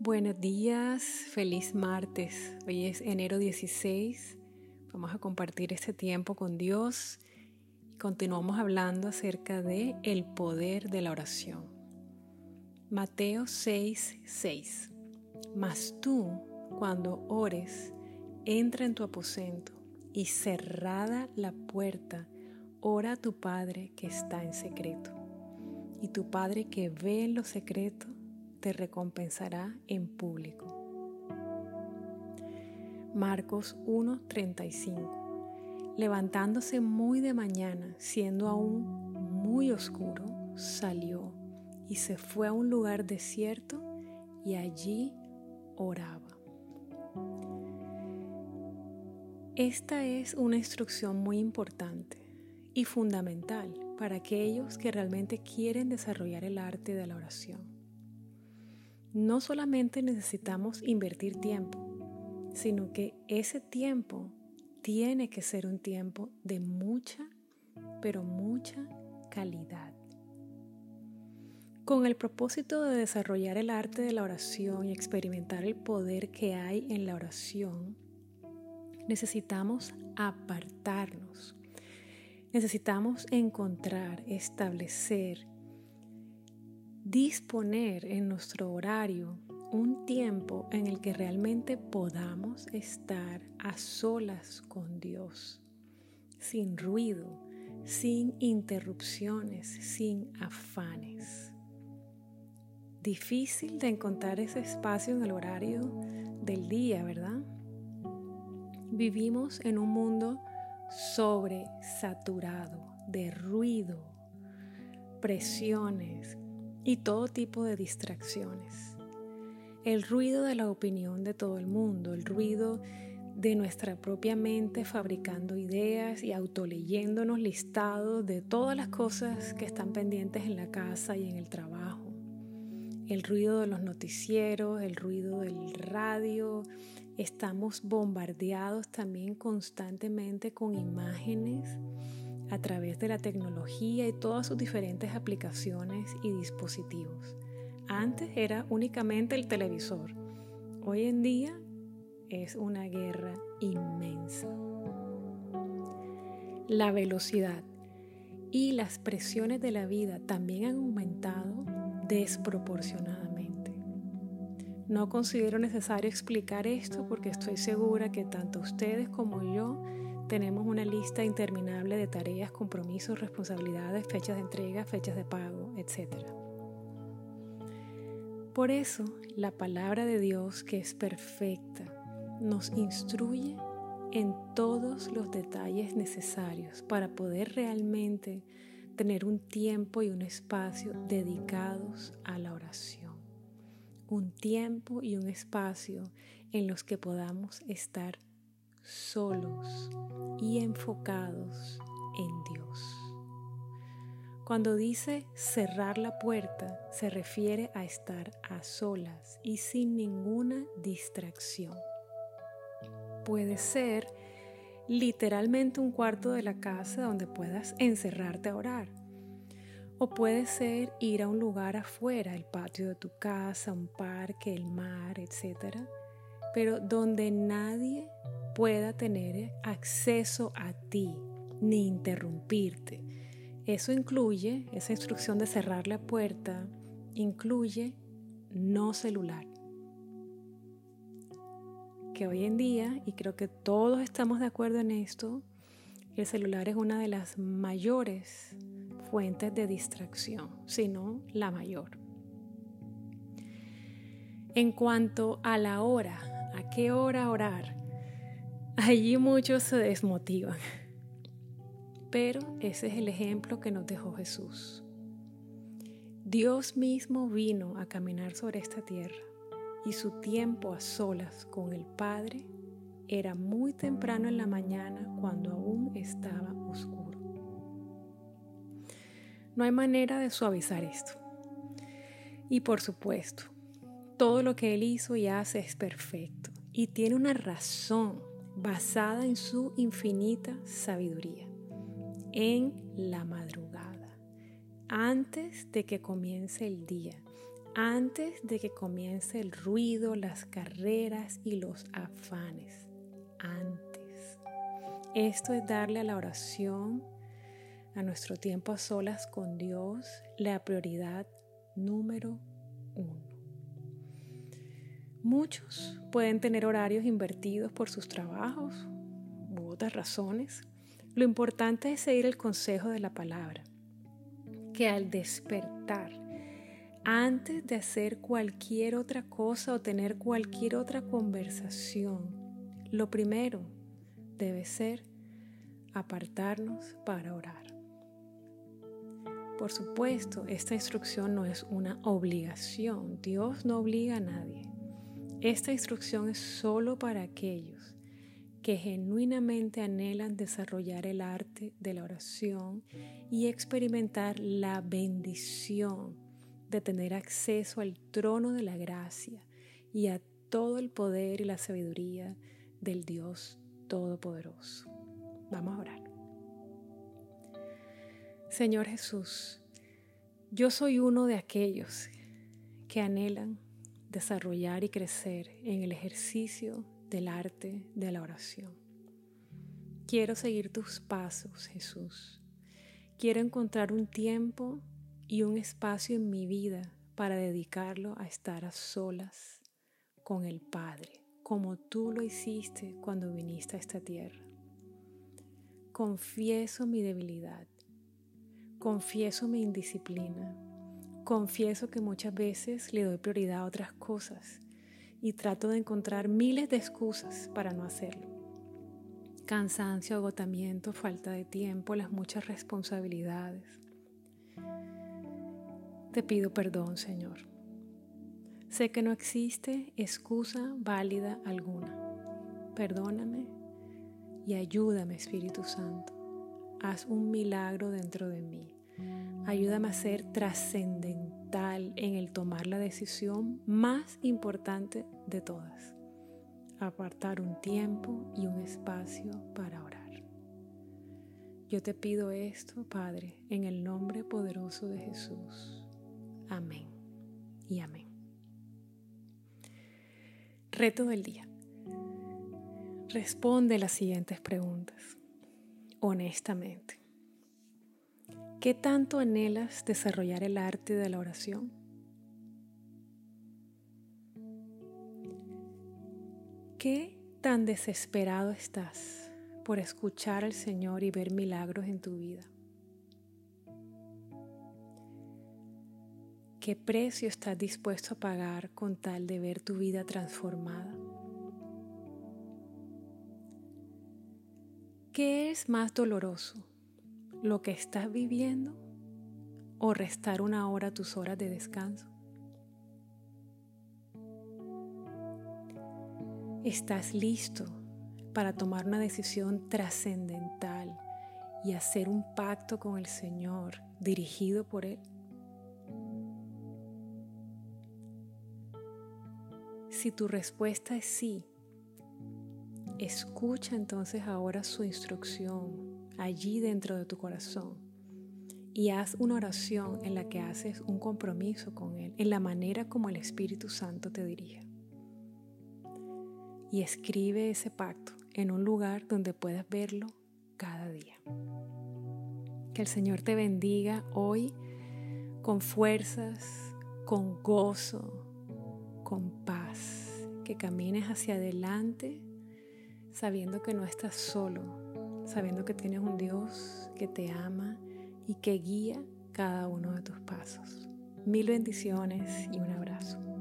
Buenos días, feliz martes. Hoy es enero 16. Vamos a compartir este tiempo con Dios y continuamos hablando acerca de el poder de la oración. Mateo 6, 6. Mas tú, cuando ores, entra en tu aposento y cerrada la puerta, ora a tu Padre que está en secreto. Y tu Padre que ve en lo secreto, te recompensará en público. Marcos 1:35 Levantándose muy de mañana, siendo aún muy oscuro, salió y se fue a un lugar desierto y allí oraba. Esta es una instrucción muy importante y fundamental para aquellos que realmente quieren desarrollar el arte de la oración no solamente necesitamos invertir tiempo, sino que ese tiempo tiene que ser un tiempo de mucha, pero mucha calidad. Con el propósito de desarrollar el arte de la oración y experimentar el poder que hay en la oración, necesitamos apartarnos. Necesitamos encontrar, establecer disponer en nuestro horario un tiempo en el que realmente podamos estar a solas con Dios, sin ruido, sin interrupciones, sin afanes. Difícil de encontrar ese espacio en el horario del día, ¿verdad? Vivimos en un mundo sobresaturado de ruido, presiones, y todo tipo de distracciones. El ruido de la opinión de todo el mundo, el ruido de nuestra propia mente fabricando ideas y autoleyéndonos listados de todas las cosas que están pendientes en la casa y en el trabajo. El ruido de los noticieros, el ruido del radio. Estamos bombardeados también constantemente con imágenes a través de la tecnología y todas sus diferentes aplicaciones y dispositivos. Antes era únicamente el televisor. Hoy en día es una guerra inmensa. La velocidad y las presiones de la vida también han aumentado desproporcionadamente. No considero necesario explicar esto porque estoy segura que tanto ustedes como yo tenemos una lista interminable de tareas, compromisos, responsabilidades, fechas de entrega, fechas de pago, etc. Por eso, la palabra de Dios, que es perfecta, nos instruye en todos los detalles necesarios para poder realmente tener un tiempo y un espacio dedicados a la oración. Un tiempo y un espacio en los que podamos estar solos y enfocados en Dios. Cuando dice cerrar la puerta, se refiere a estar a solas y sin ninguna distracción. Puede ser literalmente un cuarto de la casa donde puedas encerrarte a orar. O puede ser ir a un lugar afuera, el patio de tu casa, un parque, el mar, etc. Pero donde nadie pueda tener acceso a ti ni interrumpirte. Eso incluye, esa instrucción de cerrar la puerta, incluye no celular. Que hoy en día, y creo que todos estamos de acuerdo en esto, el celular es una de las mayores fuentes de distracción, si no la mayor. En cuanto a la hora, ¿a qué hora orar? Allí muchos se desmotivan. Pero ese es el ejemplo que nos dejó Jesús. Dios mismo vino a caminar sobre esta tierra y su tiempo a solas con el Padre era muy temprano en la mañana cuando aún estaba oscuro. No hay manera de suavizar esto. Y por supuesto, todo lo que Él hizo y hace es perfecto y tiene una razón basada en su infinita sabiduría, en la madrugada, antes de que comience el día, antes de que comience el ruido, las carreras y los afanes. Antes. Esto es darle a la oración, a nuestro tiempo a solas con Dios, la prioridad número uno. Muchos pueden tener horarios invertidos por sus trabajos u otras razones. Lo importante es seguir el consejo de la palabra, que al despertar, antes de hacer cualquier otra cosa o tener cualquier otra conversación, lo primero debe ser apartarnos para orar. Por supuesto, esta instrucción no es una obligación. Dios no obliga a nadie. Esta instrucción es solo para aquellos que genuinamente anhelan desarrollar el arte de la oración y experimentar la bendición de tener acceso al trono de la gracia y a todo el poder y la sabiduría del Dios Todopoderoso. Vamos a orar. Señor Jesús, yo soy uno de aquellos que anhelan desarrollar y crecer en el ejercicio del arte de la oración. Quiero seguir tus pasos, Jesús. Quiero encontrar un tiempo y un espacio en mi vida para dedicarlo a estar a solas con el Padre, como tú lo hiciste cuando viniste a esta tierra. Confieso mi debilidad Confieso mi indisciplina. Confieso que muchas veces le doy prioridad a otras cosas y trato de encontrar miles de excusas para no hacerlo. Cansancio, agotamiento, falta de tiempo, las muchas responsabilidades. Te pido perdón, Señor. Sé que no existe excusa válida alguna. Perdóname y ayúdame, Espíritu Santo haz un milagro dentro de mí. Ayúdame a ser trascendental en el tomar la decisión más importante de todas. Apartar un tiempo y un espacio para orar. Yo te pido esto, Padre, en el nombre poderoso de Jesús. Amén y amén. Reto del día. Responde las siguientes preguntas honestamente. ¿Qué tanto anhelas desarrollar el arte de la oración? ¿Qué tan desesperado estás por escuchar al Señor y ver milagros en tu vida? ¿Qué precio estás dispuesto a pagar con tal de ver tu vida transformada? ¿Qué es más doloroso? ¿Lo que estás viviendo o restar una hora a tus horas de descanso? ¿Estás listo para tomar una decisión trascendental y hacer un pacto con el Señor dirigido por Él? Si tu respuesta es sí, Escucha entonces ahora su instrucción allí dentro de tu corazón y haz una oración en la que haces un compromiso con Él, en la manera como el Espíritu Santo te dirige. Y escribe ese pacto en un lugar donde puedas verlo cada día. Que el Señor te bendiga hoy con fuerzas, con gozo, con paz, que camines hacia adelante sabiendo que no estás solo, sabiendo que tienes un Dios que te ama y que guía cada uno de tus pasos. Mil bendiciones y un abrazo.